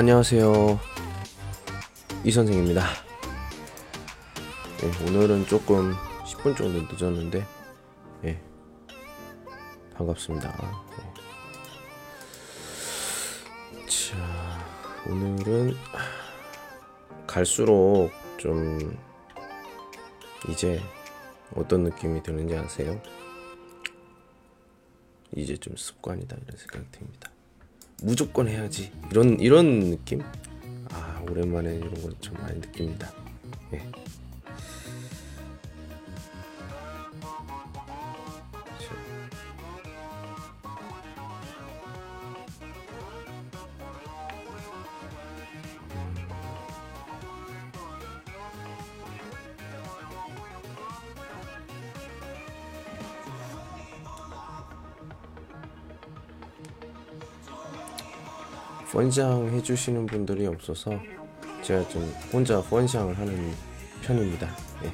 안녕하세요. 이 선생입니다. 네, 오늘은 조금 10분 정도 늦었는데, 예, 반갑습니다. 네. 자, 오늘은 갈수록 좀 이제 어떤 느낌이 드는지 아세요? 이제 좀 습관이다 이런 생각이 듭니다. 무조건 해야지 이런 이런 느낌? 아 오랜만에 이런 거좀 많이 느낍니다. 예. 펀샹 해주시는 분들이 없어서 제가 좀 혼자 펀샹을 하는 편입니다. 예.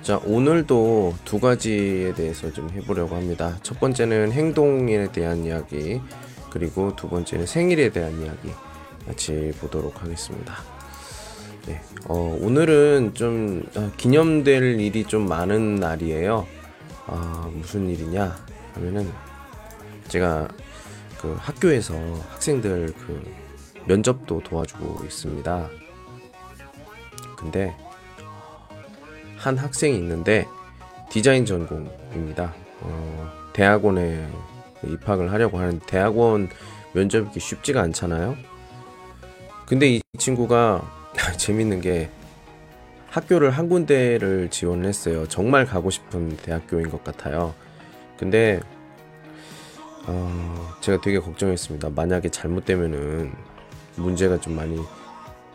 자 오늘도 두 가지에 대해서 좀 해보려고 합니다. 첫 번째는 행동에 대한 이야기 그리고 두 번째는 생일에 대한 이야기 같이 보도록 하겠습니다. 네, 어, 오늘은 좀 어, 기념될 일이 좀 많은 날이에요. 아, 무슨 일이냐 하면은 제가 그 학교에서 학생들 그 면접도 도와주고 있습니다. 근데 한 학생이 있는데 디자인 전공입니다. 어, 대학원에 입학을 하려고 하는 대학원 면접이 쉽지가 않잖아요. 근데 이 친구가 재밌는 게 학교를 한 군데를 지원했어요. 정말 가고 싶은 대학교인 것 같아요. 근데 어, 제가 되게 걱정했습니다. 만약에 잘못되면은 문제가 좀 많이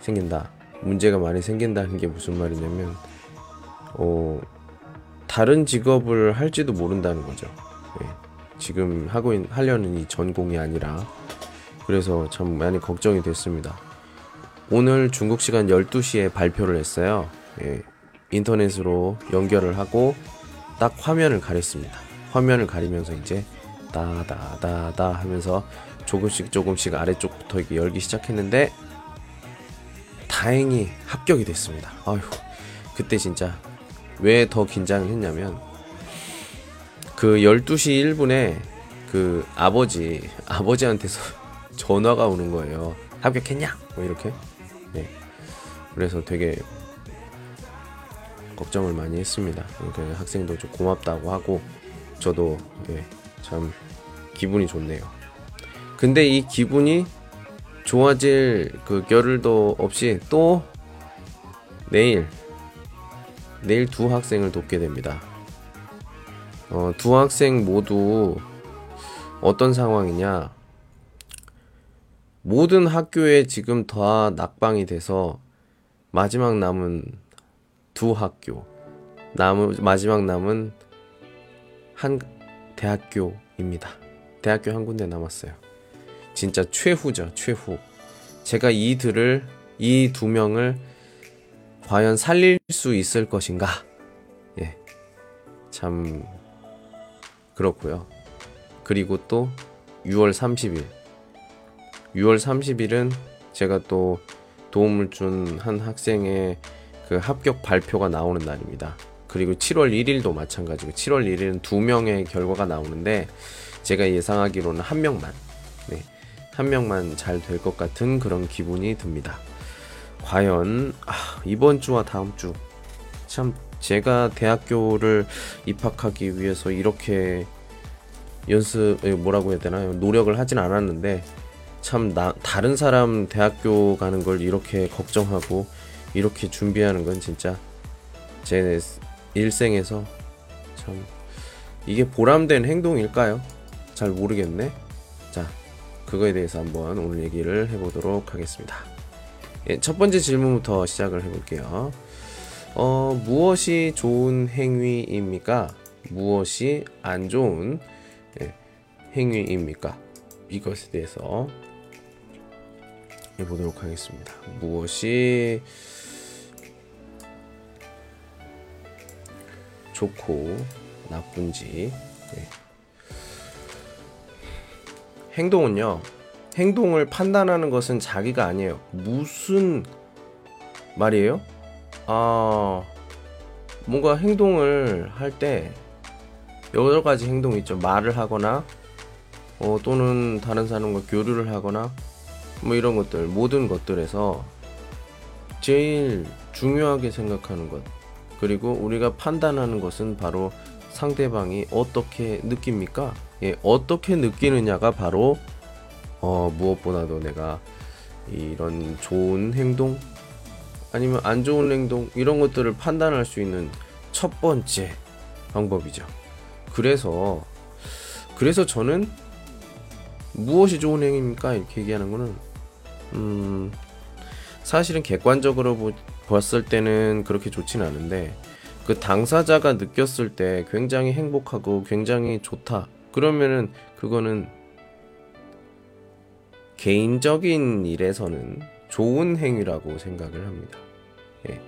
생긴다. 문제가 많이 생긴다는 게 무슨 말이냐면 어, 다른 직업을 할지도 모른다는 거죠. 네. 지금 하고 있, 하려는 이 전공이 아니라 그래서 참 많이 걱정이 됐습니다. 오늘 중국 시간 12시에 발표를 했어요. 예, 인터넷으로 연결을 하고 딱 화면을 가렸습니다. 화면을 가리면서 이제 다다다다 하면서 조금씩 조금씩 아래쪽부터 이렇게 열기 시작했는데 다행히 합격이 됐습니다. 아휴 그때 진짜 왜 더 긴장을 했냐면 그 12시 1분에 그 아버지 아버지한테서 전화가 오는 거예요. 합격했냐? 뭐 이렇게. 네. 그래서 되게 걱정을 많이 했습니다. 그 학생도 좀 고맙다고 하고 저도 예, 참 기분이 좋네요. 근데 이 기분이 좋아질 그 겨를도 없이 또 내일 내일 두 학생을 돕게 됩니다. 어, 두 학생 모두 어떤 상황이냐? 모든 학교에 지금 다 낙방이 돼서 마지막 남은 두 학교 남은 마지막 남은 한 대학교입니다. 대학교 한 군데 남았어요. 진짜 최후죠, 최후. 제가 이들을 이 두 명을 과연 살릴 수 있을 것인가? 예, 참 그렇고요. 그리고 또 6월 30일, 6월 30일은 제가 또 도움을 준 한 학생의 그 합격 발표가 나오는 날입니다. 그리고 7월 1일도 마찬가지고 7월 1일은 두 명의 결과가 나오는데 제가 예상하기로는 한 명만 네, 한 명만 잘 될 것 같은 그런 기분이 듭니다. 과연 아, 이번 주와 다음 주 참 제가 대학교를 입학하기 위해서 이렇게 연습 뭐라고 해야 되나요? 노력을 하진 않았는데 참 나, 다른 사람 대학교 가는 걸 이렇게 걱정하고 이렇게 준비하는 건 진짜 제 일생에서 참 이게 보람된 행동일까요? 잘 모르겠네. 자, 그거에 대해서 한번 오늘 얘기를 해보도록 하겠습니다. 예, 첫 번째 질문부터 시작을 해볼게요. 어, 무엇이 좋은 행위입니까? 무엇이 안 좋은 예, 행위입니까? 이것에 대해서 해보도록 하겠습니다. 무엇이 좋고 나쁜지 네. 행동은요. 행동을 판단하는 것은 자기가 아니에요. 무슨 말이에요? 아, 뭔가 행동을 할 때 여러 가지 행동이 있죠. 말을 하거나 어, 또는 다른 사람과 교류를 하거나 뭐 이런 것들 모든 것들에서 제일 중요하게 생각하는 것 그리고 우리가 판단하는 것은 바로 상대방이 어떻게 느낍니까? 예, 어떻게 느끼느냐가 바로 어, 무엇보다도 내가 이런 좋은 행동 아니면 안 좋은 행동 이런 것들을 판단할 수 있는 첫 번째 방법이죠. 그래서 그래서 저는 무엇이 좋은 행위입니까? 이렇게 얘기하는 거는 음 사실은 객관적으로 보, 봤을 때는 그렇게 좋진 않은데 그 당사자가 느꼈을 때 굉장히 행복하고 굉장히 좋다. 그러면은 그거는 개인적인 일에서는 좋은 행위라고 생각을 합니다. 예.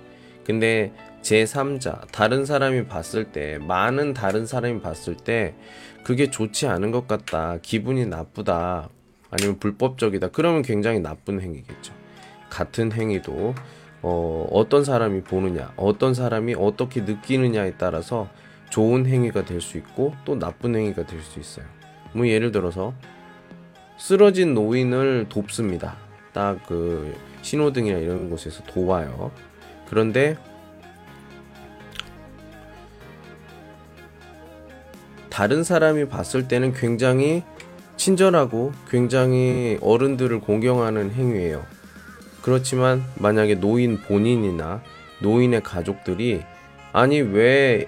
근데 제3자, 다른 사람이 봤을 때, 많은 다른 사람이 봤을 때, 그게 좋지 않은 것 같다, 기분이 나쁘다, 아니면 불법적이다, 그러면 굉장히 나쁜 행위겠죠. 같은 행위도, 어, 어떤 사람이 보느냐, 어떤 사람이 어떻게 느끼느냐에 따라서 좋은 행위가 될 수 있고, 또 나쁜 행위가 될 수 있어요. 뭐, 예를 들어서, 쓰러진 노인을 돕습니다. 딱 그 신호등이나 이런 곳에서 도와요. 그런데 다른 사람이 봤을 때는 굉장히 친절하고 굉장히 어른들을 공경하는 행위예요. 그렇지만 만약에 노인 본인이나 노인의 가족들이 아니 왜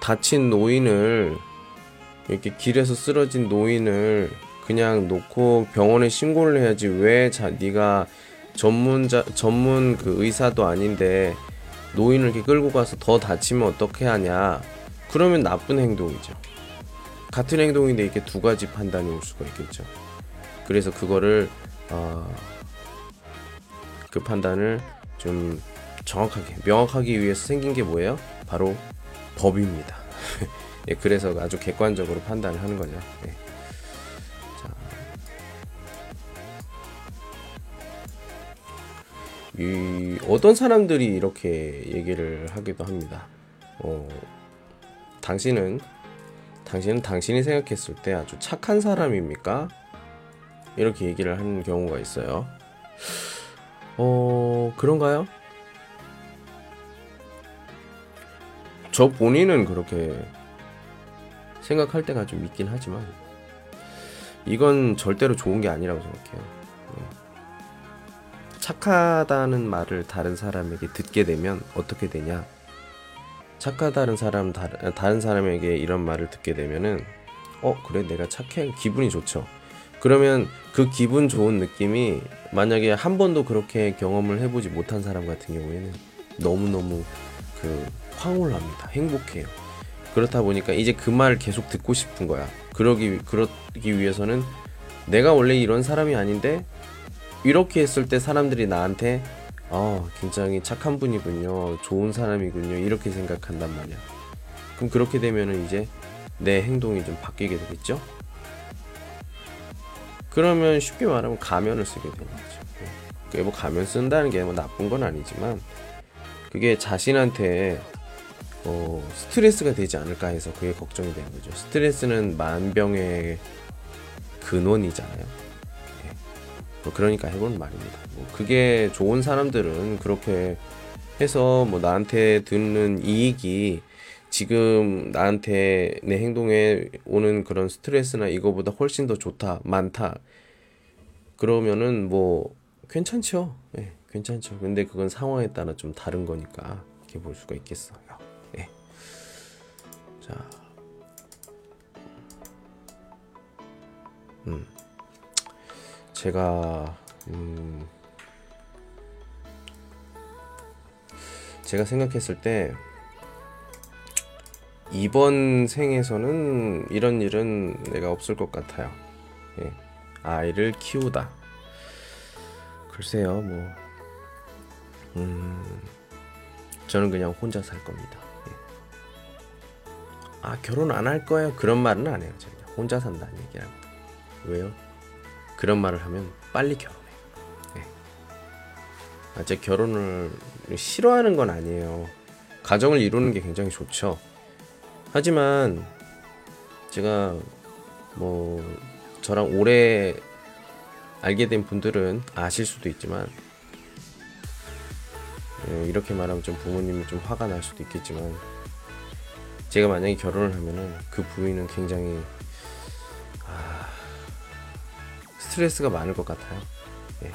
다친 노인을 이렇게 길에서 쓰러진 노인을 그냥 놓고 병원에 신고를 해야지 왜 자, 네가 전문자 전문 그 의사도 아닌데 노인을 이렇게 끌고 가서 더 다치면 어떻게 하냐? 그러면 나쁜 행동이죠. 같은 행동인데 이렇게 두 가지 판단이 올 수가 있겠죠. 그래서 그거를 어, 그 판단을 좀 정확하게 명확하기 위해서 생긴 게 뭐예요? 바로 법입니다. 예, 그래서 아주 객관적으로 판단을 하는 거죠. 예. 이 어떤 사람들이 이렇게 얘기를 하기도 합니다. 어, 당신은 당신은 당신이 생각했을 때 아주 착한 사람입니까? 이렇게 얘기를 하는 경우가 있어요. 어, 그런가요? 저 본인은 그렇게 생각할 때가 좀 있긴 하지만 이건 절대로 좋은 게 아니라고 생각해요. 착하다는 말을 다른 사람에게 듣게 되면 어떻게 되냐? 착하다는 사람 다른 사람에게 이런 말을 듣게 되면은 어 그래 내가 착해 기분이 좋죠. 그러면 그 기분 좋은 느낌이 만약에 한 번도 그렇게 경험을 해보지 못한 사람 같은 경우에는 너무너무 그 황홀합니다. 행복해요. 그렇다 보니까 이제 그 말을 계속 듣고 싶은 거야. 그러기 그러기 위해서는 내가 원래 이런 사람이 아닌데 이렇게 했을 때 사람들이 나한테 어, 굉장히 착한 분이군요. 좋은 사람이군요. 이렇게 생각한단 말이야. 그럼 그렇게 되면은 이제 내 행동이 좀 바뀌게 되겠죠? 그러면 쉽게 말하면 가면을 쓰게 되는 거죠. 그게 뭐 가면 쓴다는 게 뭐 나쁜 건 아니지만 그게 자신한테 어, 스트레스가 되지 않을까 해서 그게 걱정이 되는 거죠. 스트레스는 만병의 근원이잖아요. 뭐 그러니까 해보는 말입니다. 뭐 그게 좋은 사람들은 그렇게 해서 뭐 나한테 듣는 이익이 지금 나한테 내 행동에 오는 그런 스트레스나 이거보다 훨씬 더 좋다, 많다. 그러면은 뭐 괜찮죠. 예, 네, 괜찮죠. 근데 그건 상황에 따라 좀 다른 거니까 이렇게 볼 수가 있겠어요. 예. 네. 자. 음. 제가 음 제가 생각했을 때 이번 생에서는 이런 일은 내가 없을 것 같아요. 예. 아이를 키우다. 글쎄요, 뭐, 음, 저는 그냥 혼자 살 겁니다. 예. 아, 결혼 안 할 거예요? 그런 말은 안 해요. 제가 혼자 산다는 얘기합니다. 왜요? 그런 말을 하면 빨리 결혼해. 네. 아, 제 결혼을 싫어하는 건 아니에요. 가정을 이루는 게 굉장히 좋죠. 하지만 제가 뭐 저랑 오래 알게 된 분들은 아실 수도 있지만 예, 이렇게 말하면 좀 부모님이 좀 화가 날 수도 있겠지만 제가 만약에 결혼을 하면은 그 부인은 굉장히 아, 스트레스가 많을 것 같아요. 예.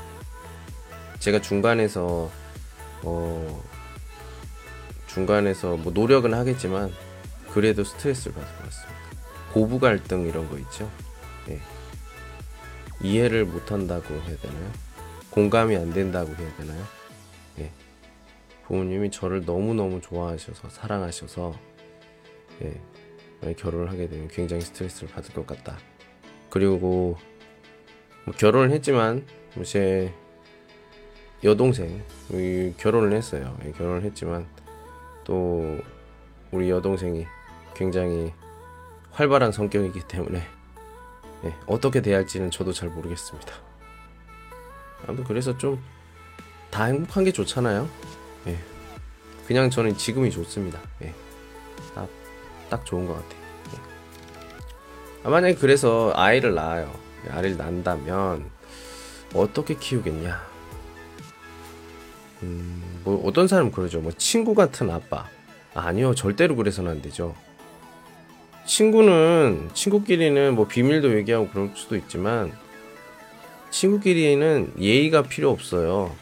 제가 중간에서 어 중간에서 뭐 노력은 하겠지만 그래도 스트레스를 받을 것 같습니다. 고부 갈등 이런 거 있죠. 예. 이해를 못 한다고 해야 되나요? 공감이 안 된다고 해야 되나요? 예. 부모님이 저를 너무너무 좋아하셔서 사랑하셔서 예. 만약 결혼을 하게 되면 굉장히 스트레스를 받을 것 같다. 그리고 뭐 결혼을 했지만 뭐제 여동생 결혼을 했어요. 예, 결혼을 했지만 또 우리 여동생이 굉장히 활발한 성격이기 때문에 예, 어떻게 대할지는 저도 잘 모르겠습니다. 아무튼 그래서 좀 다 행복한 게 좋잖아요. 예. 그냥 저는 지금이 좋습니다. 예. 딱, 딱 좋은 것 같아요. 예. 아, 만약에 그래서 아이를 낳아요. 아이를 낳는다면 어떻게 키우겠냐? 음, 뭐 어떤 사람은 그러죠. 뭐 친구 같은 아빠. 아니요, 절대로 그래서는 안 되죠. 친구는 친구끼리는 뭐 비밀도 얘기하고 그럴 수도 있지만 친구끼리는 예의가 필요 없어요.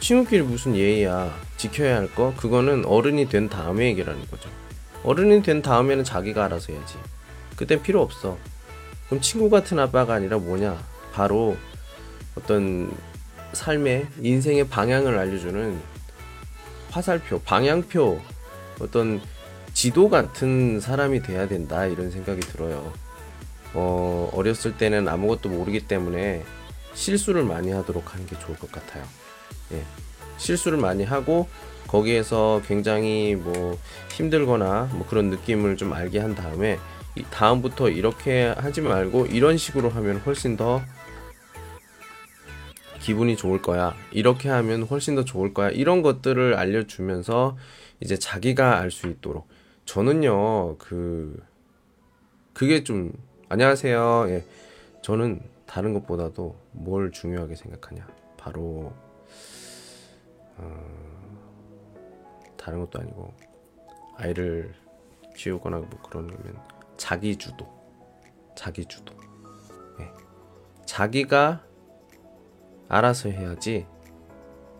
친구끼리 무슨 예의야 지켜야 할 거 그거는 어른이 된 다음에 얘기라는 거죠. 어른이 된 다음에는 자기가 알아서 해야지. 그땐 필요 없어. 그럼 친구 같은 아빠가 아니라 뭐냐? 바로 어떤 삶의 인생의 방향을 알려주는 화살표, 방향표, 어떤 지도 같은 사람이 돼야 된다 이런 생각이 들어요. 어, 어렸을 때는 아무것도 모르기 때문에 실수를 많이 하도록 하는 게 좋을 것 같아요. 예. 실수를 많이 하고 거기에서 굉장히 뭐 힘들거나 뭐 그런 느낌을 좀 알게 한 다음에 다음부터 이렇게 하지 말고 이런 식으로 하면 훨씬 더 기분이 좋을 거야. 이렇게 하면 훨씬 더 좋을 거야. 이런 것들을 알려주면서 이제 자기가 알 수 있도록 저는요, 그, 그게 좀, 안녕하세요. 예. 저는 다른 것보다도 뭘 중요하게 생각하냐. 바로, 어, 다른 것도 아니고, 아이를 키우거나 뭐 그런 거면, 자기 주도. 자기 주도. 예. 자기가 알아서 해야지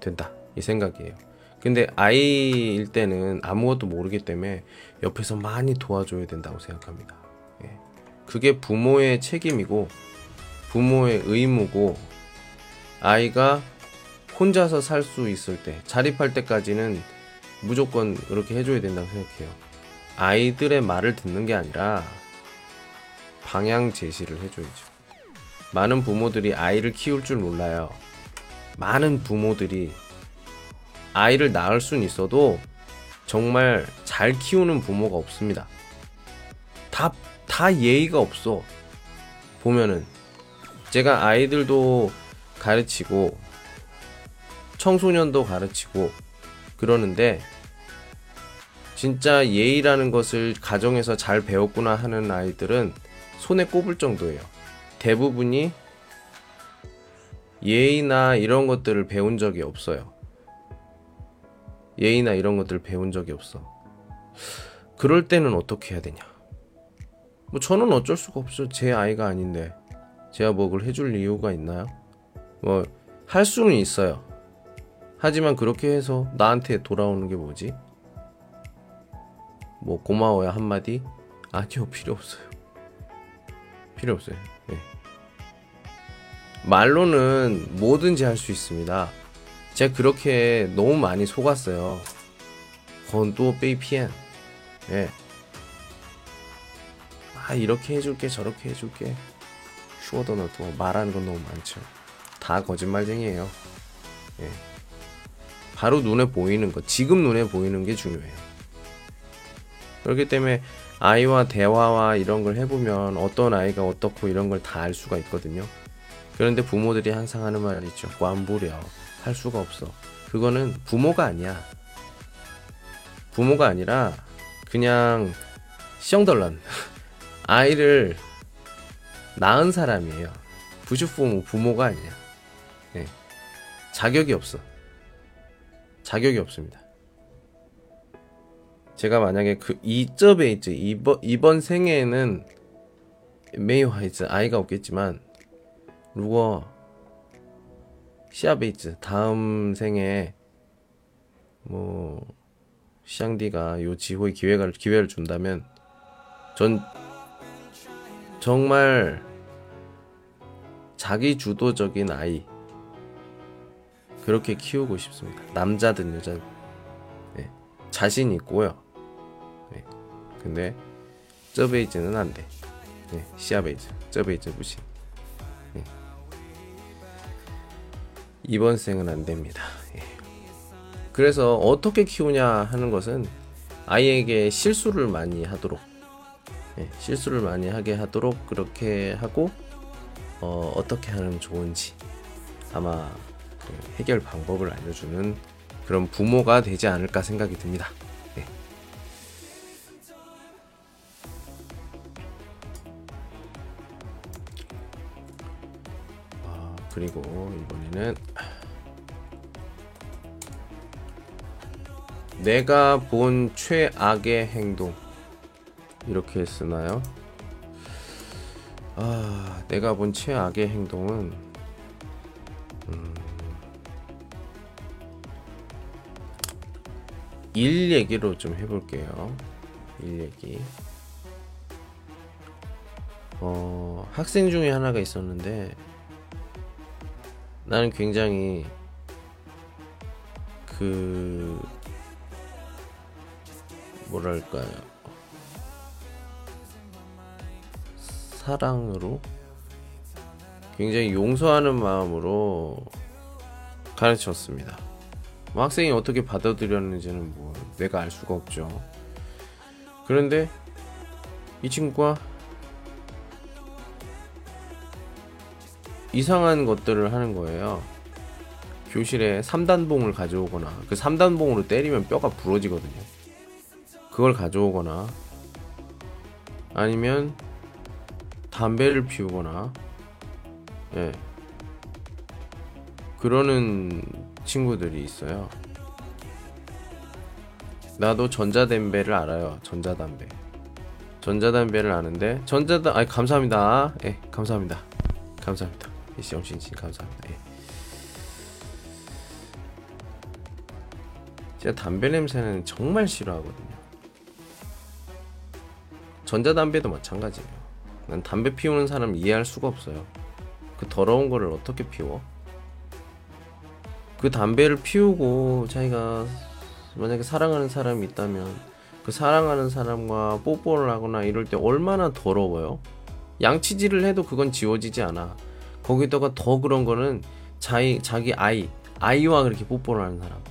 된다. 이 생각이에요. 근데 아이일 때는 아무것도 모르기 때문에 옆에서 많이 도와줘야 된다고 생각합니다. 예. 그게 부모의 책임이고 부모의 의무고 아이가 혼자서 살 수 있을 때 자립할 때까지는 무조건 그렇게 해줘야 된다고 생각해요. 아이들의 말을 듣는 게 아니라 방향 제시를 해줘야죠. 많은 부모들이 아이를 키울 줄 몰라요. 많은 부모들이 아이를 낳을 수는 있어도 정말 잘 키우는 부모가 없습니다. 다, 다 예의가 없어. 보면은. 제가 아이들도 가르치고, 청소년도 가르치고, 그러는데, 진짜 예의라는 것을 가정에서 잘 배웠구나 하는 아이들은 손에 꼽을 정도예요. 대부분이 예의나 이런 것들을 배운 적이 없어요. 예의나 이런 것들 배운 적이 없어. 그럴 때는 어떻게 해야 되냐? 뭐 저는 어쩔 수가 없어. 제 아이가 아닌데 제가 뭐 그걸 해줄 이유가 있나요? 뭐 할 수는 있어요. 하지만 그렇게 해서 나한테 돌아오는 게 뭐지? 뭐 고마워야 한마디? 아니요 필요 없어요. 필요 없어요. 네. 말로는 뭐든지 할 수 있습니다. 제가 그렇게 너무 많이 속았어요. 건도 빼이피엔. 예. 아, 이렇게 해줄게, 저렇게 해줄게. 슈어도 너도 말하는 건 너무 많죠. 다 거짓말쟁이에요. 예. 바로 눈에 보이는 거, 지금 눈에 보이는 게 중요해요. 그렇기 때문에 아이와 대화와 이런 걸 해보면 어떤 아이가 어떻고 이런 걸 다 알 수가 있거든요. 그런데 부모들이 항상 하는 말이 있죠. 완부려. 할 수가 없어. 그거는 부모가 아니야. 부모가 아니라 그냥 是生的人 아이를 낳은 사람이에요. 不是父母 부모가 아니야. 네. 자격이 없어. 자격이 없습니다. 제가 만약에 그 이점에 이제 이번 이번 생에는 没孩子 아이가 없겠지만 如果시아베이즈 다음 생에 뭐 시앙디가 요 지호의 기회가 기회를 준다면 전 정말 자기 주도적인 아이 그렇게 키우고 싶습니다. 남자든 여자든 네. 자신 있고요. 네. 근데 쩌베이즈는 안 돼. 네. 시아베이즈, 쩌베이즈 무시. 이번 생은 안 됩니다. 예. 그래서 어떻게 키우냐 하는 것은 아이에게 실수를 많이 하도록 예, 실수를 많이 하게 하도록 그렇게 하고 어, 어떻게 하면 좋은지 아마 그 해결 방법을 알려주는 그런 부모가 되지 않을까 생각이 듭니다. 그리고 이번에는 내가 본 최악의 행동 이렇게 쓰나요? 아, 내가 본 최악의 행동은 음, 일 얘기로 좀 해볼게요. 일 얘기. 어, 학생 중에 하나가 있었는데 나는 굉장히 그 뭐랄까요 사랑으로 굉장히 용서하는 마음으로 가르쳤습니다. 뭐 학생이 어떻게 받아들였는지는 뭐 내가 알 수가 없죠. 그런데 이 친구가 이상한 것들을 하는 거예요. 교실에 3단봉을 가져오거나 그 3단봉으로 때리면 뼈가 부러지거든요. 그걸 가져오거나 아니면 담배를 피우거나 예. 그러는 친구들이 있어요. 나도 전자담배를 알아요. 전자담배. 전자담배를 아는데 전자담 아니 감사합니다. 예, 감사합니다. 감사합니다. 영신씨 감사합니다. 예. 제가 담배 냄새는 정말 싫어하거든요. 전자담배도 마찬가지예요. 난 담배 피우는 사람 이해할 수가 없어요. 그 더러운 거를 어떻게 피워? 그 담배를 피우고 자기가 만약에 사랑하는 사람이 있다면 그 사랑하는 사람과 뽀뽀를 하거나 이럴 때 얼마나 더러워요? 양치질을 해도 그건 지워지지 않아. 거기다가 더 그런 거는 자기, 자기 아이, 아이와 그렇게 뽀뽀를 하는 사람.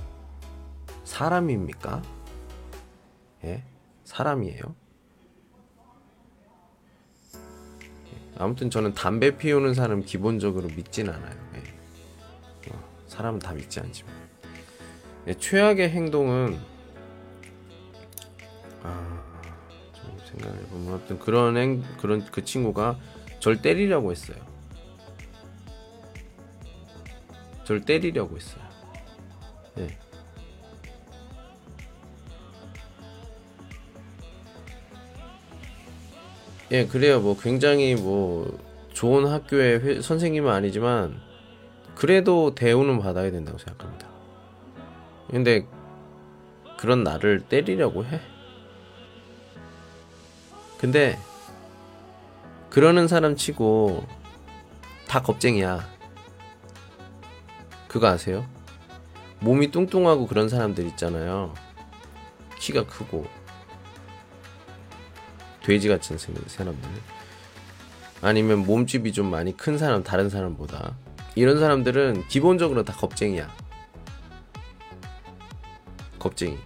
사람입니까? 예? 사람이에요? 아무튼 저는 담배 피우는 사람 기본적으로 믿진 않아요. 예. 어, 사람은 다 믿지 않지만. 예, 최악의 행동은 아, 좀 생각해 보면 어떤 그런 행 그런 그 친구가 절 때리려고 했어요. 절 때리려고 했어요. 예. 예, 그래요. 뭐 굉장히 뭐 좋은 학교의 회, 선생님은 아니지만 그래도 대우는 받아야 된다고 생각합니다. 근데 그런 나를 때리려고 해. 근데 그러는 사람 치고 다 겁쟁이야. 그거 아세요? 몸이 뚱뚱하고 그런 사람들 있잖아요. 키가 크고 돼지 같은 사람들 아니면 몸집이 좀 많이 큰 사람 다른 사람보다 이런 사람들은 기본적으로 다 겁쟁이야 겁쟁이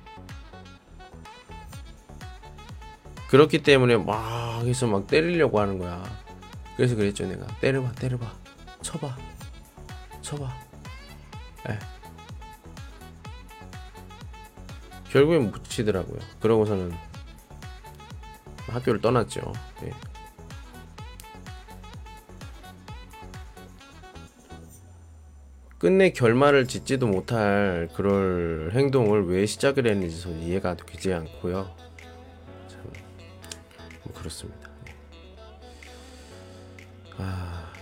그렇기 때문에 막 해서 막 때리려고 하는 거야. 그래서 그랬죠 내가 때려봐 때려봐 쳐봐 쳐봐. 에. 결국엔 못 치더라고요. 그러고서는 학교를 떠났죠. 예. 끝내 결말을 짓지도 못할 그럴 행동을 왜 시작을 했는지 저는 이해가 되지 않고요. 참, 뭐 그렇습니다. 예. 아,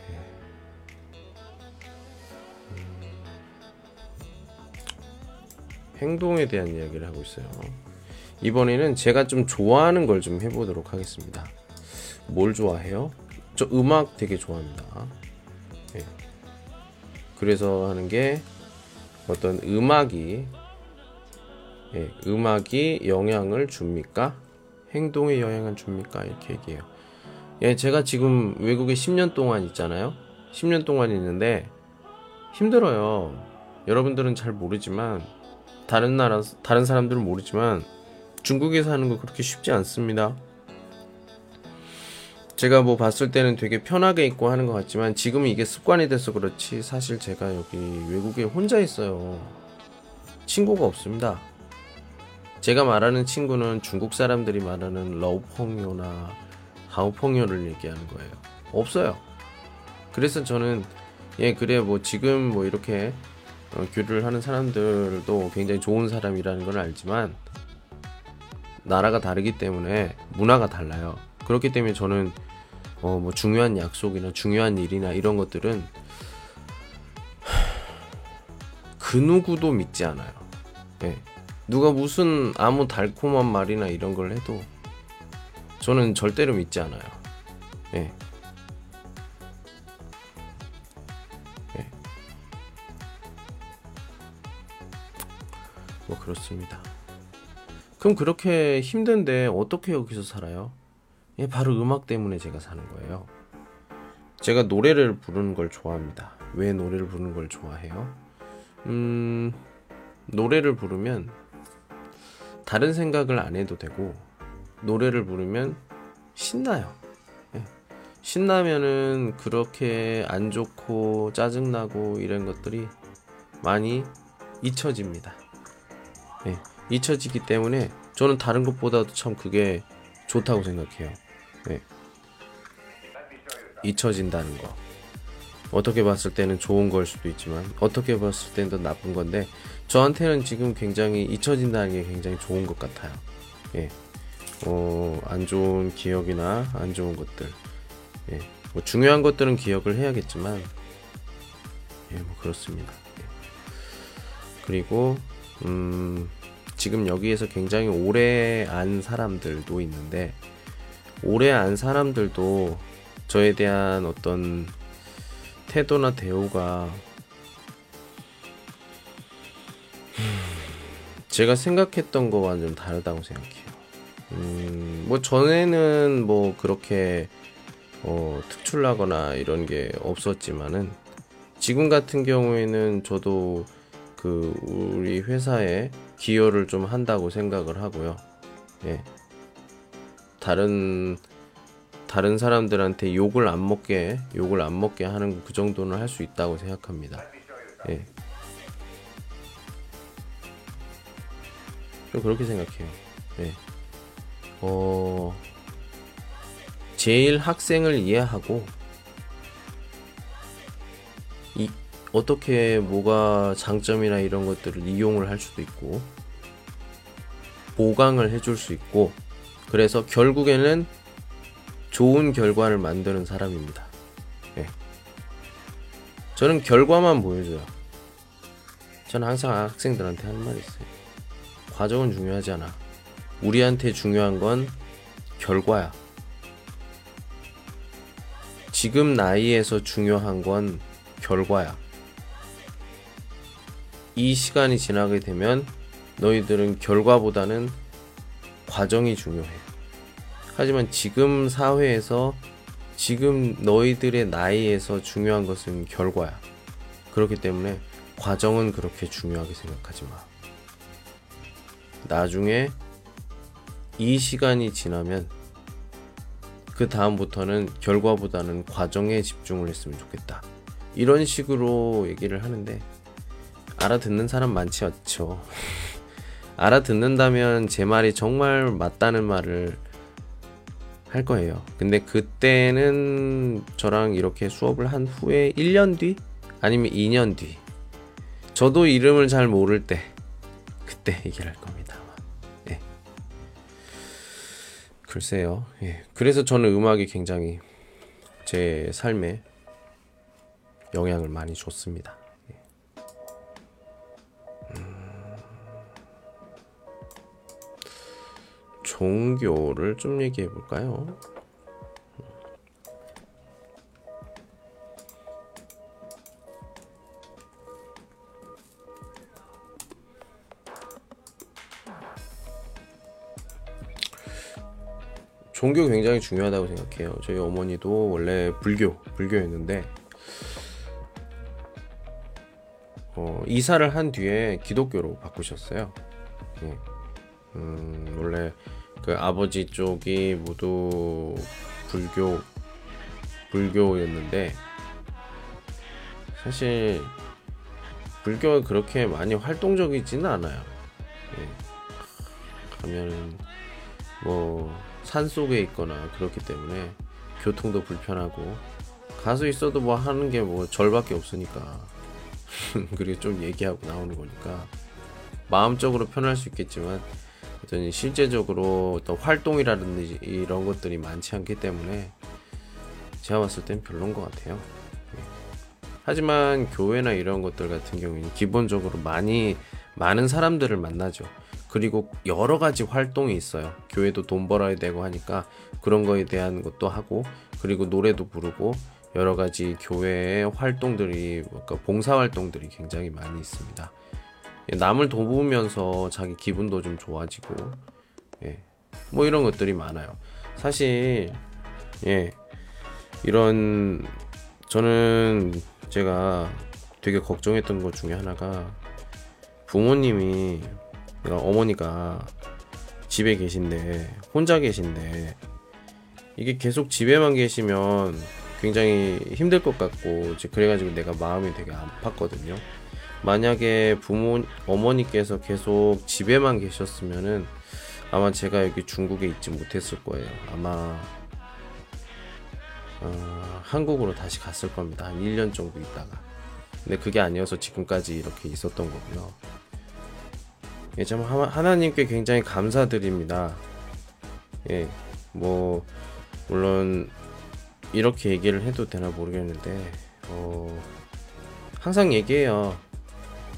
행동에 대한 이야기를 하고 있어요. 이번에는 제가 좀 좋아하는 걸 좀 해보도록 하겠습니다. 뭘 좋아해요? 저 음악 되게 좋아합니다. 예. 그래서 하는 게 어떤 음악이 예, 음악이 영향을 줍니까? 행동에 영향을 줍니까? 이렇게 얘기해요. 예, 제가 지금 외국에 10년 동안 있잖아요. 10년 동안 있는데 힘들어요. 여러분들은 잘 모르지만 다른 나라 다른 사람들은 모르지만 중국에 사는 거 그렇게 쉽지 않습니다. 제가 뭐 봤을 때는 되게 편하게 있고 하는 것 같지만 지금은 이게 습관이 돼서 그렇지 사실 제가 여기 외국에 혼자 있어요. 친구가 없습니다. 제가 말하는 친구는 중국 사람들이 말하는 러우펑요나 하우펑요를 얘기하는 거예요. 없어요. 그래서 저는 예 그래 뭐 지금 뭐 이렇게 어, 교류를 하는 사람들도 굉장히 좋은 사람이라는 걸 알지만 나라가 다르기 때문에 문화가 달라요. 그렇기 때문에 저는 어 뭐 중요한 약속이나 중요한 일이나 이런 것들은 그 누구도 믿지 않아요. 예. 누가 무슨 아무 달콤한 말이나 이런 걸 해도 저는 절대로 믿지 않아요. 예. 그렇습니다. 그럼 그렇게 힘든데 어떻게 여기서 살아요? 예, 바로 음악 때문에 제가 사는 거예요. 제가 노래를 부르는 걸 좋아합니다. 왜 노래를 부르는 걸 좋아해요? 음, 노래를 부르면 다른 생각을 안 해도 되고, 노래를 부르면 신나요. 예. 신나면은 그렇게 안 좋고 짜증나고 이런 것들이 많이 잊혀집니다. 예. 잊혀지기 때문에 저는 다른 것보다도 참 그게 좋다고 생각해요. 네. 잊혀진다는 거. 어떻게 봤을 때는 좋은 걸 수도 있지만 어떻게 봤을 때는 더 나쁜 건데 저한테는 지금 굉장히 잊혀진다는 게 굉장히 좋은 것 같아요. 예. 어, 안 좋은 기억이나 안 좋은 것들. 예. 뭐 중요한 것들은 기억을 해야겠지만 예, 뭐 그렇습니다. 예. 그리고 음 지금 여기에서 굉장히 오래 안 사람들도 있는데 오래 안 사람들도 저에 대한 어떤 태도나 대우가 제가 생각했던 거와는 좀 다르다고 생각해요. 음, 뭐 전에는 뭐 그렇게 어, 특출나거나 이런 게 없었지만은 지금 같은 경우에는 저도 그 우리 회사에 기여를 좀 한다고 생각을 하고요. 예. 다른 다른 사람들한테 욕을 안 먹게 욕을 안 먹게 하는 그 정도는 할 수 있다고 생각합니다. 예. 좀 그렇게 생각해요. 예. 어 제일 학생을 이해하고 어떻게 뭐가 장점이나 이런 것들을 이용을 할 수도 있고 보강을 해줄 수 있고 그래서 결국에는 좋은 결과를 만드는 사람입니다. 네. 저는 결과만 보여줘요. 저는 항상 학생들한테 하는 말이 있어요. 과정은 중요하지 않아. 우리한테 중요한 건 결과야. 지금 나이에서 중요한 건 결과야. 이 시간이 지나게 되면 너희들은 결과보다는 과정이 중요해. 하지만 지금 사회에서 지금 너희들의 나이에서 중요한 것은 결과야. 그렇기 때문에 과정은 그렇게 중요하게 생각하지 마. 나중에 이 시간이 지나면 그 다음부터는 결과보다는 과정에 집중을 했으면 좋겠다. 이런 식으로 얘기를 하는데 알아듣는 사람 많지 않죠. 알아듣는다면 제 말이 정말 맞다는 말을 할 거예요. 근데 그때는 저랑 이렇게 수업을 한 후에 1년 뒤? 아니면 2년 뒤. 저도 이름을 잘 모를 때, 그때 얘기를 할 겁니다. 예. 글쎄요. 예. 그래서 저는 음악이 굉장히 제 삶에 영향을 많이 줬습니다. 종교를 좀 얘기해 볼까요? 종교 굉장히 중요하다고 생각해요. 저희 어머니도 원래 불교, 불교였는데, 어, 이사를 한 뒤에 기독교로 바꾸셨어요. 예. 음, 원래 그 아버지 쪽이 모두 불교 불교였는데 사실 불교가 그렇게 많이 활동적이지는 않아요. 예. 가면은 뭐 산속에 있거나 그렇기 때문에 교통도 불편하고 가서 있어도 뭐 하는 게 뭐 절밖에 없으니까 그리고 좀 얘기하고 나오는 거니까 마음적으로 편할 수 있겠지만 어떤 실제적으로 어떤 활동이라든지 이런 것들이 많지 않기 때문에 제가 봤을 땐 별론 것 같아요. 네. 하지만 교회나 이런 것들 같은 경우에는 기본적으로 많이 많은 사람들을 만나죠. 그리고 여러 가지 활동이 있어요. 교회도 돈 벌어야 되고 하니까 그런 거에 대한 것도 하고 그리고 노래도 부르고 여러 가지 교회의 활동들이 그러니까 봉사 활동들이 굉장히 많이 있습니다. 예, 남을 도우면서 자기 기분도 좀 좋아지고 예. 뭐 이런 것들이 많아요. 사실 예. 이런 저는 제가 되게 걱정했던 것 중에 하나가 부모님이 그러니까 어머니가 집에 계신데 혼자 계신데 이게 계속 집에만 계시면 굉장히 힘들 것 같고 그래가지고 내가 마음이 되게 아팠거든요. 만약에 부모 어머니께서 계속 집에만 계셨으면은 아마 제가 여기 중국에 있지 못했을 거예요. 아마 어, 한국으로 다시 갔을 겁니다. 한 1년 정도 있다가. 근데 그게 아니어서 지금까지 이렇게 있었던 거고요. 예, 참 하나님께 굉장히 감사드립니다. 예, 뭐 물론 이렇게 얘기를 해도 되나 모르겠는데 어, 항상 얘기해요.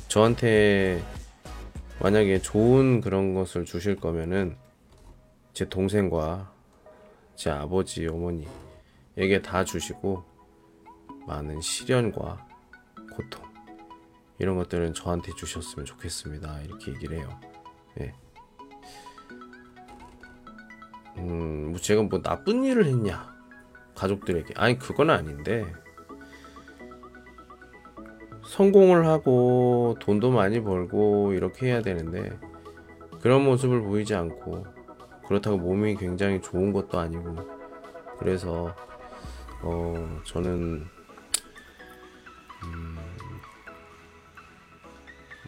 저한테 만약에 좋은 그런 것을 주실 거면은 제 동생과 제 아버지, 어머니에게 다 주시고 많은 시련과 고통 이런 것들은 저한테 주셨으면 좋겠습니다. 이렇게 얘기를 해요. 예. 음, 뭐 제가 뭐 나쁜 일을 했냐? 가족들에게. 아니, 그건 아닌데. 성공을 하고 돈도 많이 벌고 이렇게 해야 되는데 그런 모습을 보이지 않고 그렇다고 몸이 굉장히 좋은 것도 아니고 그래서 어 저는 음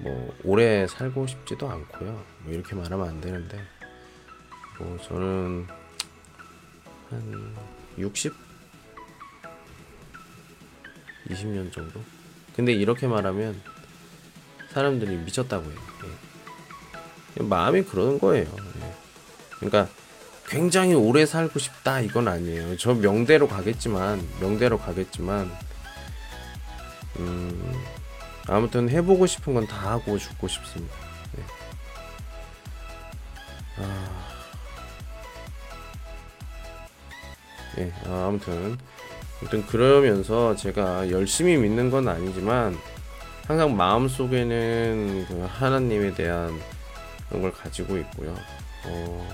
뭐 오래 살고 싶지도 않고요 뭐 이렇게 말하면 안 되는데 뭐 저는 한 60? 20년 정도? 근데 이렇게 말하면 사람들이 미쳤다고 해요. 예. 마음이 그러는 거예요. 예. 그러니까 굉장히 오래 살고 싶다 이건 아니에요. 저 명대로 가겠지만 명대로 가겠지만 음, 아무튼 해보고 싶은 건 다 하고 죽고 싶습니다. 예. 아, 예, 아, 아무튼 아무튼 그러면서 제가 열심히 믿는 건 아니지만 항상 마음 속에는 그 하나님에 대한 그런 걸 가지고 있고요. 어,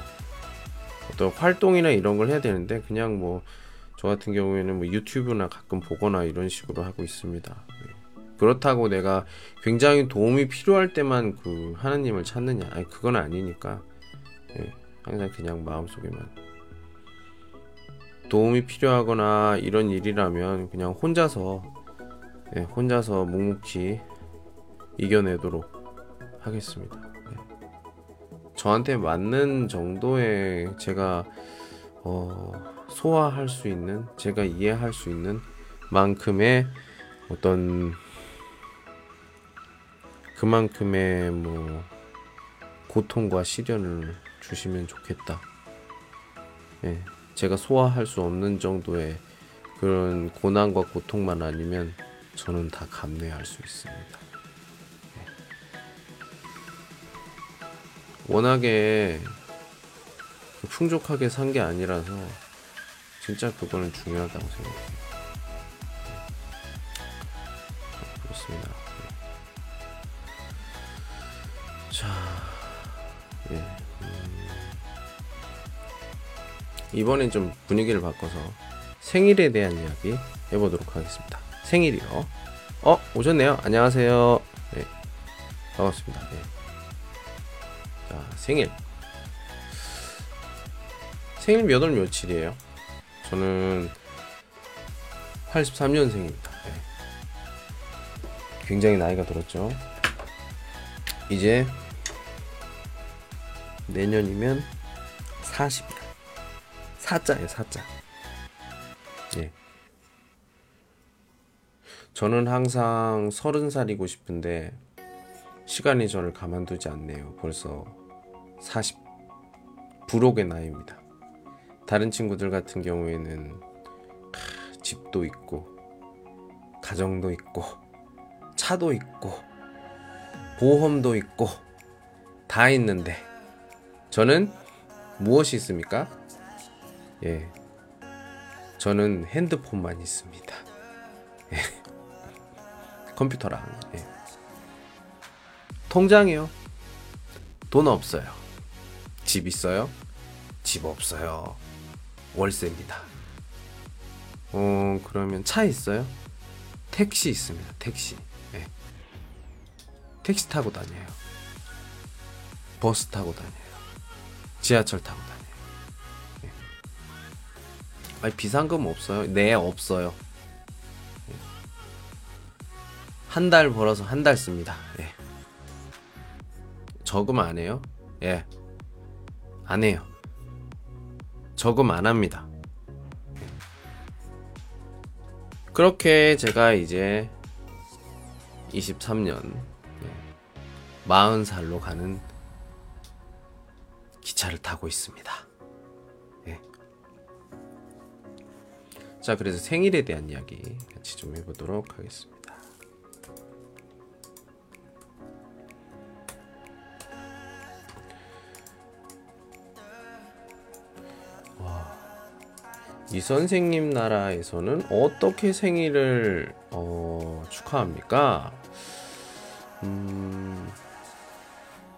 어떤 활동이나 이런 걸 해야 되는데 그냥 뭐 저 같은 경우에는 뭐 유튜브나 가끔 보거나 이런 식으로 하고 있습니다. 예. 그렇다고 내가 굉장히 도움이 필요할 때만 그 하나님을 찾느냐? 아니 그건 아니니까. 예. 항상 그냥 마음속에만 도움이 필요하거나 이런 일이라면 그냥 혼자서 네, 혼자서 묵묵히 이겨내도록 하겠습니다. 네. 저한테 맞는 정도의 제가 어, 소화할 수 있는 제가 이해할 수 있는 만큼의 어떤 그만큼의 뭐 고통과 시련을 주시면 좋겠다. 예, 제가 소화할 수 없는 정도의 그런 고난과 고통만 아니면 저는 다 감내할 수 있습니다. 예. 워낙에 풍족하게 산 게 아니라서 진짜 그거는 중요하다고 생각해요. 예. 그렇습니다. 예. 자, 예. 이번엔 좀 분위기를 바꿔서 생일에 대한 이야기 해보도록 하겠습니다. 생일이요. 어, 오셨네요. 안녕하세요. 네. 반갑습니다. 네. 자, 생일. 생일 몇 월 며칠이에요? 저는 83년생입니다. 네. 굉장히 나이가 들었죠. 이제 내년이면 40이다. 사자예요, 사자. 예. 저는 항상 서른 살이고 싶은데 시간이 저를 가만두지 않네요. 벌써 40 불혹의 나이입니다. 다른 친구들 같은 경우에는 하, 집도 있고 가정도 있고 차도 있고 보험도 있고 다 있는데 저는 무엇이 있습니까? 예. 저는 핸드폰만 있습니다. 예. 컴퓨터랑 예. 통장이요. 돈 없어요. 집 있어요? 집 없어요. 월세입니다. 어 그러면 차 있어요? 택시 있습니다. 택시. 예. 택시 타고 다녀요. 버스 타고 다녀요. 지하철 타고 다녀요. 예. 아니 비상금 없어요? 네 없어요. 한 달 벌어서 한 달 씁니다. 예. 저금 안 해요? 예. 안 해요. 저금 안 합니다. 예. 그렇게 제가 이제 23년 예. 40살로 가는 기차를 타고 있습니다. 자, 그래서 생일에 대한 이야기 같이 좀 해보도록 하겠습니다. 이 선생님 나라에서는 어떻게 생일을 어, 축하합니까? 음,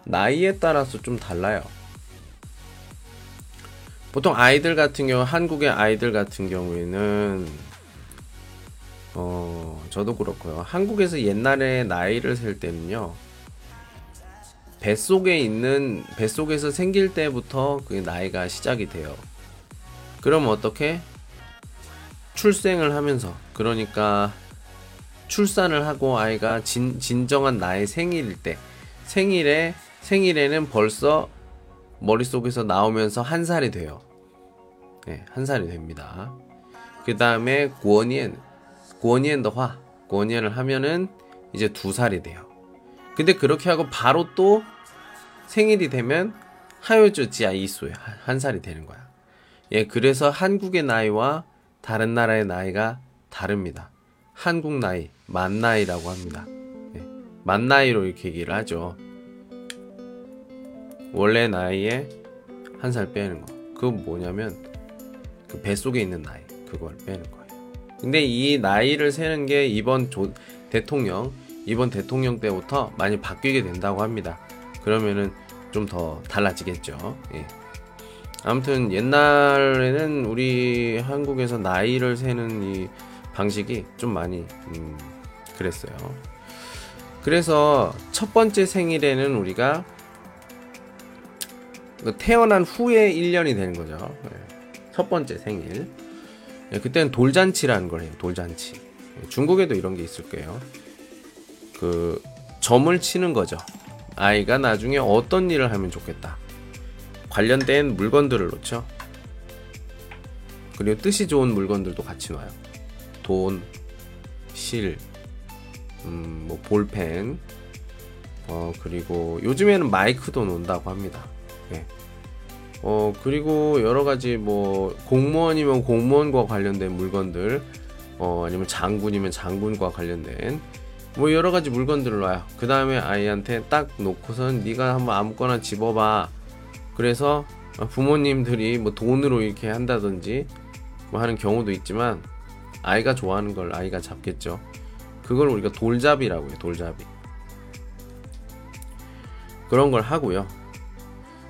나이에 따라서 좀 달라요. 보통 아이들 같은 경우, 한국의 아이들 같은 경우에는, 어, 저도 그렇고요. 한국에서 옛날에 나이를 셀 때는요, 뱃속에 있는, 뱃속에서 생길 때부터 그 나이가 시작이 돼요. 그럼 어떻게? 출생을 하면서, 그러니까, 출산을 하고 아이가 진, 진정한 나의 생일일 때, 생일에, 생일에는 벌써 머릿속에서 나오면서 한 살이 돼요. 네, 한 살이 됩니다. 그 다음에 고니엔, 고니엔 더화, 고니엔을 하면은 이제 두 살이 돼요. 근데 그렇게 하고 바로 또 생일이 되면 하요주 지아 이수에 한 살이 되는 거야. 예, 그래서 한국의 나이와 다른 나라의 나이가 다릅니다. 한국 나이, 만 나이라고 합니다. 예, 만 나이로 이렇게 얘기를 하죠. 원래 나이에 한 살 빼는 거. 그건 뭐냐면 그 뱃속에 있는 나이 그걸 빼는 거예요. 근데 이 나이를 세는 게 이번 조, 대통령 이번 대통령 때부터 많이 바뀌게 된다고 합니다. 그러면은 좀 더 달라지겠죠. 예. 아무튼 옛날에는 우리 한국에서 나이를 세는 이 방식이 좀 많이 음, 그랬어요. 그래서 첫 번째 생일에는 우리가 그 태어난 후에 1년이 되는 거죠. 네. 첫 번째 생일. 네, 그때는 돌잔치라는 걸 해요. 돌잔치. 네, 중국에도 이런 게 있을 거예요. 그 점을 치는 거죠. 아이가 나중에 어떤 일을 하면 좋겠다. 관련된 물건들을 놓죠. 그리고 뜻이 좋은 물건들도 같이 놔요. 돈, 실, 음, 뭐 볼펜, 어 그리고 요즘에는 마이크도 놓는다고 합니다. 예. 어 그리고 여러 가지 뭐 공무원이면 공무원과 관련된 물건들, 어 아니면 장군이면 장군과 관련된 뭐 여러 가지 물건들을 놔요. 그 다음에 아이한테 딱 놓고선 네가 한번 아무거나 집어봐. 그래서 부모님들이 뭐 돈으로 이렇게 한다든지 뭐 하는 경우도 있지만 아이가 좋아하는 걸 아이가 잡겠죠. 그걸 우리가 돌잡이라고 해요. 돌잡이. 그런 걸 하고요.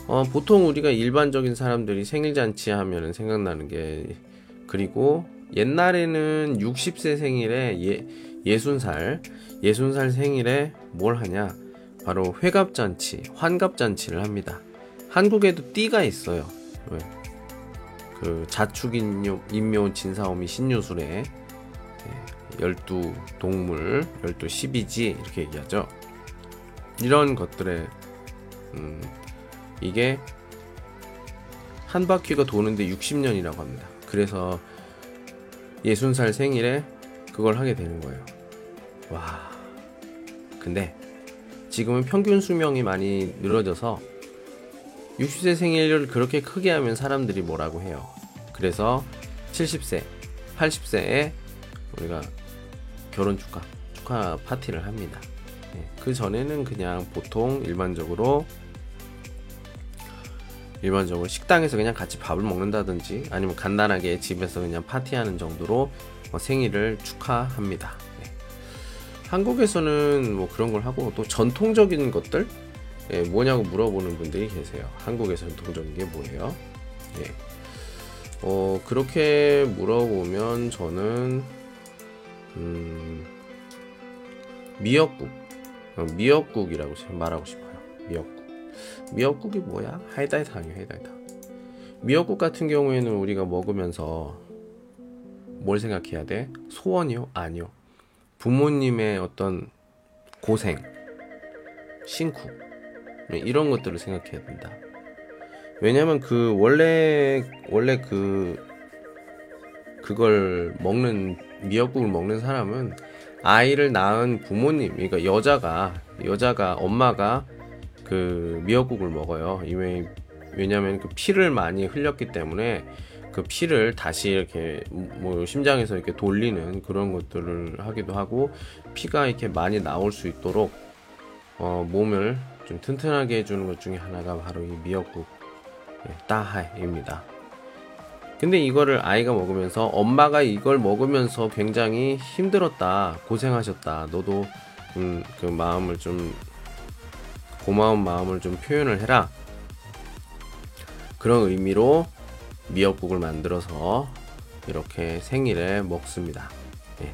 어, 보통 우리가 일반적인 사람들이 생일잔치 하면은 생각나는 게 그리고 옛날에는 60세 생일에 예, 60살, 60살 생일에 뭘 하냐? 바로 회갑잔치, 환갑잔치를 합니다. 한국에도 띠가 있어요. 왜? 그 자축인묘 인묘 진사오미 신유술에 열두 동물, 열두 십이지 이렇게 얘기하죠. 이런 것들에 음, 이게 한 바퀴가 도는데 60년이라고 합니다. 그래서 60살 생일에 그걸 하게 되는 거예요. 와. 근데 지금은 평균 수명이 많이 늘어져서 60세 생일을 그렇게 크게 하면 사람들이 뭐라고 해요. 그래서 70세, 80세에 우리가 결혼 축하, 축하 파티를 합니다. 네, 그 전에는 그냥 보통 일반적으로 일반적으로 식당에서 그냥 같이 밥을 먹는다든지 아니면 간단하게 집에서 그냥 파티하는 정도로 뭐 생일을 축하합니다. 네. 한국에서는 뭐 그런 걸 하고 또 전통적인 것들 예, 뭐냐고 물어보는 분들이 계세요. 한국에서 전통적인 게 뭐예요? 예. 어, 그렇게 물어보면 저는 음, 미역국 어, 미역국이라고 말하고 싶어요. 미역국 미역국이 뭐야? 하이다이탕이요 하이다이탕 미역국 같은 경우에는 우리가 먹으면서 뭘 생각해야 돼? 소원이요? 아니요. 부모님의 어떤 고생,辛苦 이런 것들을 생각해야 된다. 왜냐면 그 원래 원래 그 그걸 먹는 미역국을 먹는 사람은 아이를 낳은 부모님, 그러니까 여자가 여자가 엄마가 그 미역국을 먹어요. 왜냐면 그 피를 많이 흘렸기 때문에 그 피를 다시 이렇게 뭐 심장에서 이렇게 돌리는 그런 것들을 하기도 하고 피가 이렇게 많이 나올 수 있도록 어, 몸을 좀 튼튼하게 해주는 것 중에 하나가 바로 이 미역국 예, 따하입니다. 근데 이거를 아이가 먹으면서 엄마가 이걸 먹으면서 굉장히 힘들었다, 고생하셨다. 너도 음, 그 마음을 좀 고마운 마음을 좀 표현을 해라. 그런 의미로 미역국을 만들어서 이렇게 생일에 먹습니다. 네.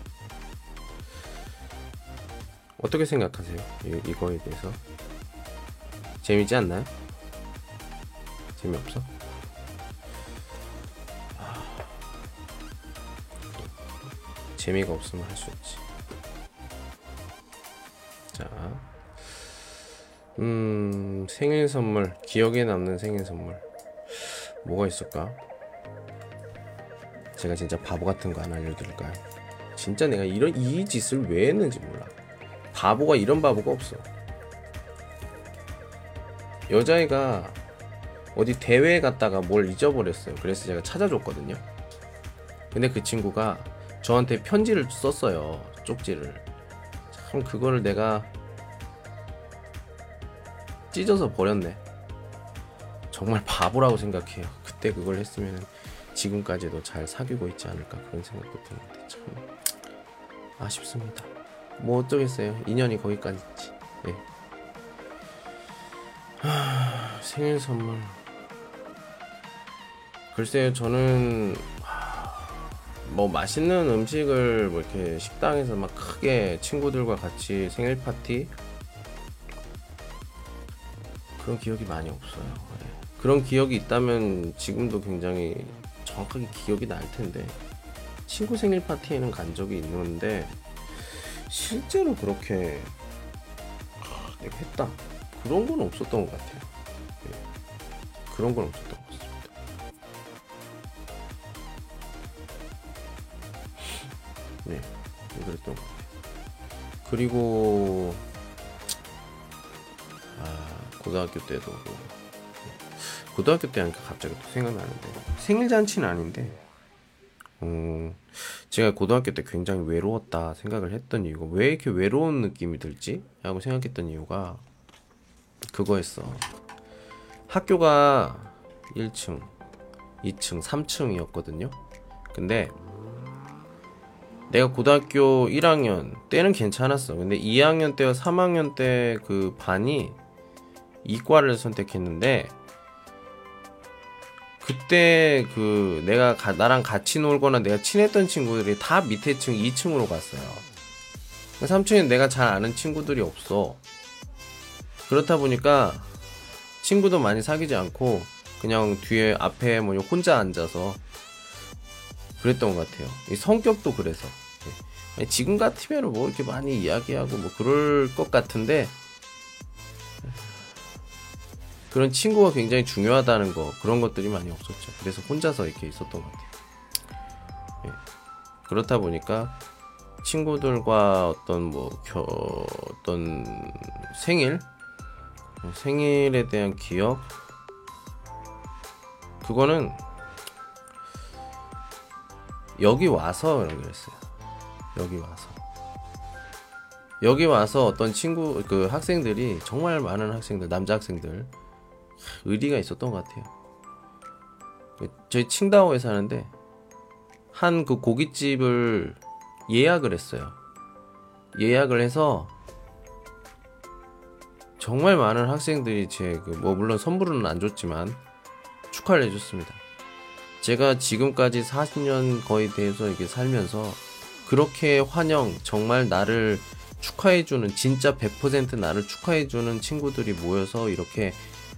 어떻게 생각하세요? 이, 이거에 대해서 재밌지 않나요? 재미없어? 재미가 없으면 할수 있지. 자, 음, 생일 선물, 기억에 남는 생일 선물. 뭐가 있을까? 제가 진짜 바보 같은 거 하나 알려드릴까요? 진짜 내가 이런 이 짓을 왜 했는지 몰라. 바보가 이런 바보가 없어. 여자애가 어디 대회에 갔다가 뭘 잊어버렸어요. 그래서 제가 찾아줬거든요. 근데 그 친구가 저한테 편지를 썼어요. 쪽지를. 참 그거를 내가 찢어서 버렸네. 정말 바보라고 생각해요. 그때 그걸 했으면 지금까지도 잘 사귀고 있지 않을까 그런 생각도 드는데 참 아쉽습니다. 뭐 어쩌겠어요. 인연이 거기까지 있지. 네. 하, 생일 선물. 글쎄요, 저는 뭐 맛있는 음식을 뭐 이렇게 식당에서 막 크게 친구들과 같이 생일 파티 그런 기억이 많이 없어요. 네. 그런 기억이 있다면 지금도 굉장히 정확하게 기억이 날 텐데 친구 생일 파티에는 간 적이 있는데 실제로 그렇게 아, 내가 했다 그런 건 없었던 것 같아요. 예. 그런 건 없었던 것 같습니다. 네, 그랬던 것 같아요. 그리고 아 고등학교 때도 그 고등학교 때 하니까 갑자기 또 생각나는데 생일 잔치는 아닌데 어, 제가 고등학교 때 굉장히 외로웠다 생각을 했던 이유가 왜 이렇게 외로운 느낌이 들지? 하고 생각했던 이유가 그거였어. 학교가 1층, 2층, 3층이었거든요. 근데 내가 고등학교 1학년 때는 괜찮았어. 근데 2학년 때와 3학년 때 그 반이 이과를 선택했는데 그때 그 내가 가, 나랑 같이 놀거나 내가 친했던 친구들이 다 밑에 층 2층으로 갔어요. 3층에 내가 잘 아는 친구들이 없어. 그렇다 보니까 친구도 많이 사귀지 않고 그냥 뒤에 앞에 뭐 혼자 앉아서 그랬던 것 같아요. 이 성격도 그래서. 네. 지금 같으면 뭐 이렇게 많이 이야기하고 뭐 그럴 것 같은데 그런 친구가 굉장히 중요하다는 거 그런 것들이 많이 없었죠. 그래서 혼자서 이렇게 있었던 것 같아요. 예. 그렇다 보니까 친구들과 어떤 뭐 겨, 어떤 생일 생일에 대한 기억 그거는 여기 와서 연결했어요. 여기 와서 여기 와서 어떤 친구 그 학생들이 정말 많은 학생들 남자 학생들 의리가 있었던 것 같아요. 저희 칭다오에 사는데 한 그 고깃집을 예약을 했어요. 예약을 해서 정말 많은 학생들이 제 그 뭐 물론 선물은 안 줬지만 축하를 해줬습니다. 제가 지금까지 40년 거의 돼서 이게 살면서 그렇게 환영 정말 나를 축하해주는 진짜 100% 나를 축하해주는 친구들이 모여서 이렇게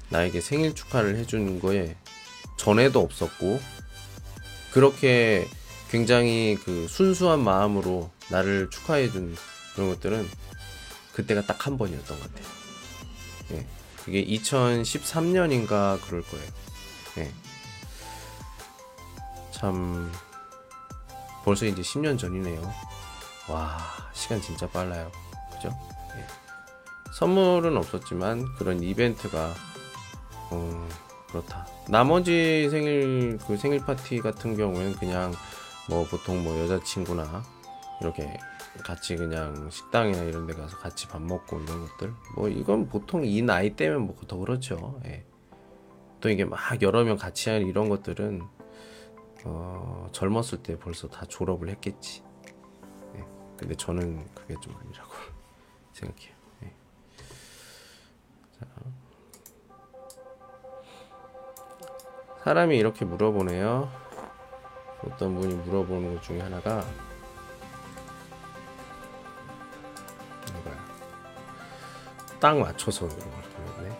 나에게 생일 축하를 해준 거에 전에도 없었고 그렇게 굉장히 그 순수한 마음으로 나를 축하해준 그런 것들은 그때가 딱 한 번이었던 것 같아요. 예. 그게 2013년인가 그럴 거예요. 예. 참 벌써 이제 10년 전이네요. 와 시간 진짜 빨라요. 그죠? 예. 선물은 없었지만 그런 이벤트가 어, 그렇다. 나머지 생일 그 생일 파티 같은 경우에는 그냥 뭐 보통 뭐 여자친구나 이렇게 같이 그냥 식당이나 이런 데 가서 같이 밥 먹고 이런 것들 뭐 이건 보통 이 나이 때면 뭐 더 그렇죠 예. 또 이게 막 여러 명 같이 하는 이런 것들은 어, 젊었을 때 벌써 다 졸업을 했겠지 예. 근데 저는 그게 좀 아니라고 생각해요 예. 자. 사람이 이렇게 물어보네요. 어떤 분이 물어보는 것 중에 하나가 이거야. 딱 맞춰서 이런 걸 보냈네.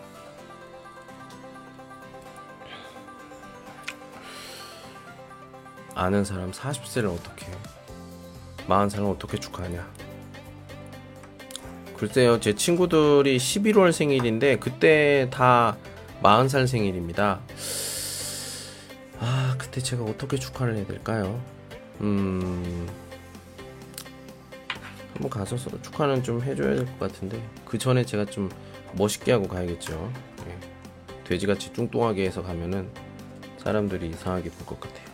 아는 사람 40세를 어떻게 40살을 어떻게 축하하냐 글쎄요 제 친구들이 11월 생일인데 그때 다 40살 생일입니다 제가 어떻게 축하를 해야 될까요? 음, 한번 가서 축하는 좀 해줘야 될 것 같은데 그 전에 제가 좀 멋있게 하고 가야겠죠. 예. 돼지같이 뚱뚱하게 해서 가면은 사람들이 이상하게 볼 것 같아요.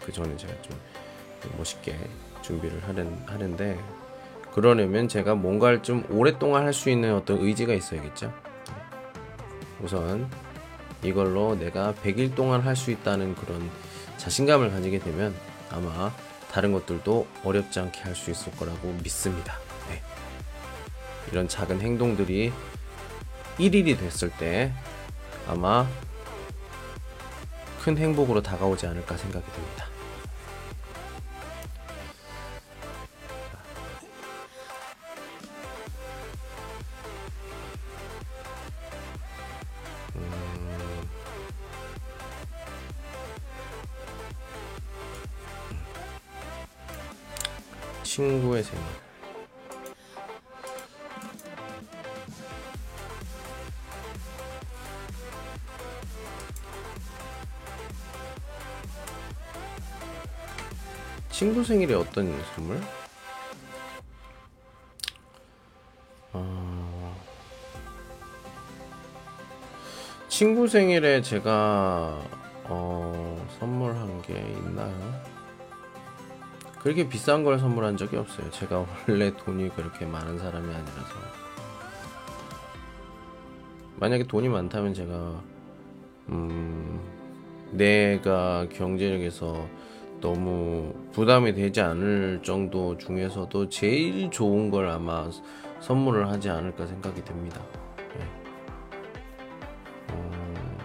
그 전에 제가 좀 멋있게 준비를 하는, 하는데 그러려면 제가 뭔가를 좀 오랫동안 할 수 있는 어떤 의지가 있어야겠죠. 예. 우선 이걸로 내가 100일 동안 할 수 있다는 그런 자신감을 가지게 되면 아마 다른 것들도 어렵지 않게 할 수 있을 거라고 믿습니다. 네. 이런 작은 행동들이 1일이 됐을 때 아마 큰 행복으로 다가오지 않을까 생각이 듭니다. 친구의 생일. 친구 생일에 어떤 선물? 어... 친구 생일에 제가 어... 선물한 게 있나요? 그렇게 비싼 걸 선물한 적이 없어요. 제가 원래 돈이 그렇게 많은 사람이 아니라서. 만약에 돈이 많다면 제가 음 내가 경제력에서 너무 부담이 되지 않을 정도 중에서도 제일 좋은 걸 아마 선물을 하지 않을까 생각이 듭니다. 네. 어,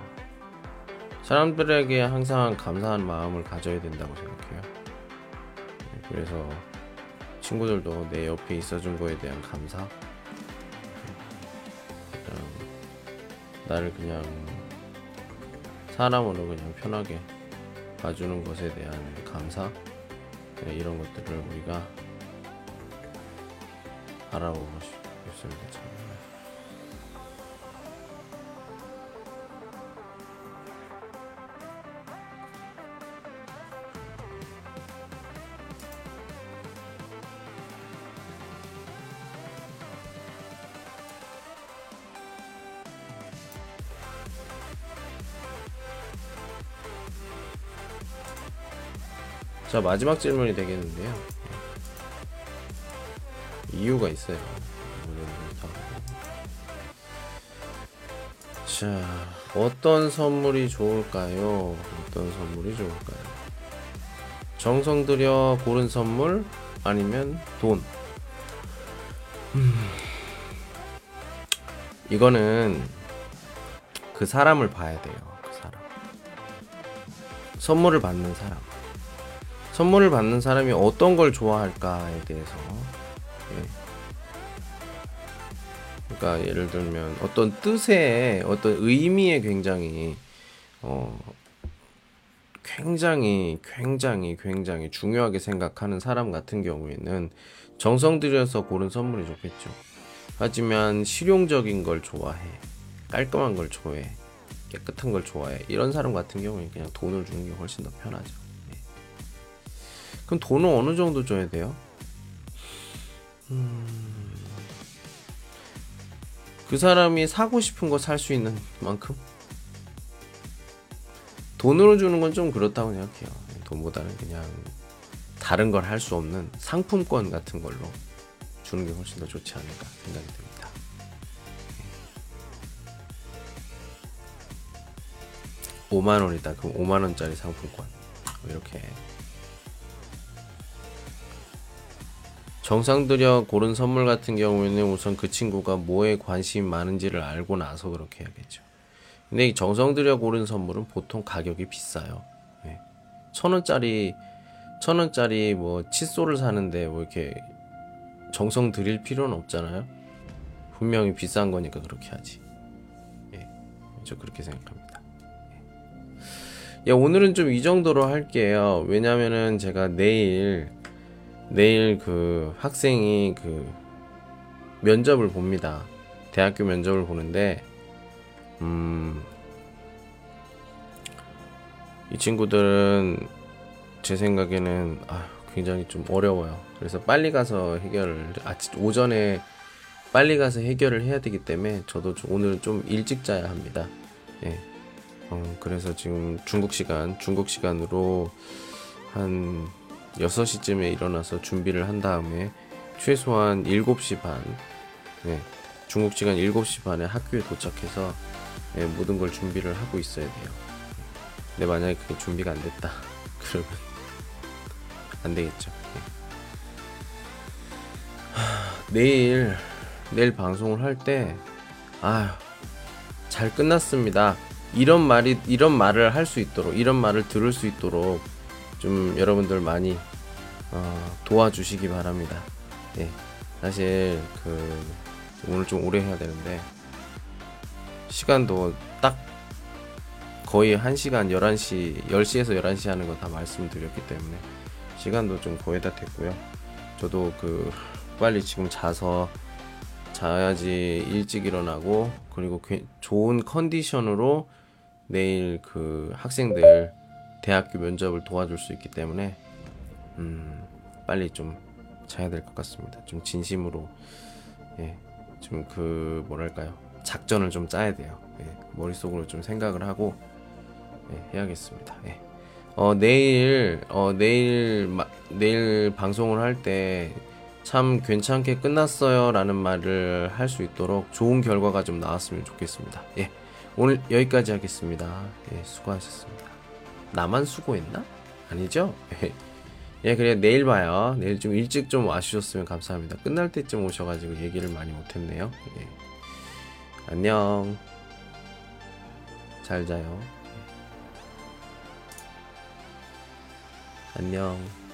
사람들에게 항상 감사한 마음을 가져야 된다고 생각해요. 네, 그래서 친구들도 내 옆에 있어준 거에 대한 감사. 나를 그냥 사람으로 그냥 편하게 봐주는 것에 대한 감사 네, 이런 것들을 우리가 알아보고 싶습니다. 자 마지막 질문이 되겠는데요. 이유가 있어요. 자 어떤 선물이 좋을까요? 어떤 선물이 좋을까요? 정성 들여 고른 선물 아니면 돈? 음. 이거는 그 사람을 봐야 돼요. 그 사람. 선물을 받는 사람. 선물을 받는 사람이 어떤 걸 좋아할까에 대해서 예. 그러니까 예를 들면 어떤 뜻에 어떤 의미에 굉장히 어 굉장히 굉장히 굉장히 중요하게 생각하는 사람 같은 경우에는 정성 들여서 고른 선물이 좋겠죠. 하지만 실용적인 걸 좋아해. 깔끔한 걸 좋아해. 깨끗한 걸 좋아해. 이런 사람 같은 경우에 그냥 돈을 주는 게 훨씬 더 편하죠. 그럼 돈은 어느 정도 줘야 돼요? 음... 그 사람이 사고 싶은 거 살 수 있는 만큼? 돈으로 주는 건 좀 그렇다고 생각해요. 돈보다는 그냥 다른 걸 할 수 없는 상품권 같은 걸로 주는 게 훨씬 더 좋지 않을까 생각이 듭니다. 5만 원이다. 그럼 5만 원짜리 상품권 이렇게 정상 들여 고른 선물 같은 경우에는 우선 그 친구가 뭐에 관심이 많은지를 알고 나서 그렇게 해야겠죠. 근데 이 정성 들여 고른 선물은 보통 가격이 비싸요. 네. 천 원짜리 천 원짜리 뭐 칫솔을 사는데 뭐 이렇게 정성 들일 필요는 없잖아요. 분명히 비싼 거니까 그렇게 하지. 예, 저 그렇게 생각합니다. 예, 오늘은 좀 이 정도로 할게요. 왜냐면은 제가 내일 내일 그 학생이 그 면접을 봅니다. 대학교 면접을 보는데, 음, 이 친구들은 제 생각에는 아, 굉장히 좀 어려워요. 그래서 빨리 가서 해결을, 아침, 오전에 빨리 가서 해결을 해야 되기 때문에 저도 오늘 좀 일찍 자야 합니다. 예. 어, 그래서 지금 중국 시간, 중국 시간으로 한 6시쯤에 일어나서 준비를 한 다음에 최소한 7시 반, 네, 중국 시간 7시 반에 학교에 도착해서 네, 모든 걸 준비를 하고 있어야 돼요. 근데 만약에 그게 준비가 안 됐다. 그러면 안 되겠죠. 네. 하, 내일, 내일 방송을 할 때, 아, 잘 끝났습니다. 이런 말이, 이런 말을 할 수 있도록, 이런 말을 들을 수 있도록 좀 여러분들 많이 어, 도와주시기 바랍니다. 예, 사실 그 오늘 좀 오래 해야 되는데 시간도 딱 거의 1시간 11시 10시에서 11시 하는 거 다 말씀드렸기 때문에 시간도 좀 거의 다 됐고요. 저도 그 빨리 지금 자서 자야지 일찍 일어나고 그리고 꽤- 좋은 컨디션으로 내일 그 학생들 대학교 면접을 도와줄 수 있기 때문에 음 빨리 좀 자야 될 것 같습니다. 좀 진심으로 예, 좀 그 뭐랄까요 작전을 좀 짜야 돼요. 예, 머릿속으로 좀 생각을 하고 예, 해야겠습니다. 예. 어 내일 어 내일 마, 내일 방송을 할 때 참 괜찮게 끝났어요라는 말을 할 수 있도록 좋은 결과가 좀 나왔으면 좋겠습니다. 예. 오늘 여기까지 하겠습니다. 예, 수고하셨습니다. 나만 수고했나? 아니죠? 예, 그래 내일 봐요. 내일 좀 일찍 좀 와주셨으면 감사합니다. 끝날 때쯤 오셔가지고 얘기를 많이 못했네요. 예. 안녕. 잘 자요. 안녕.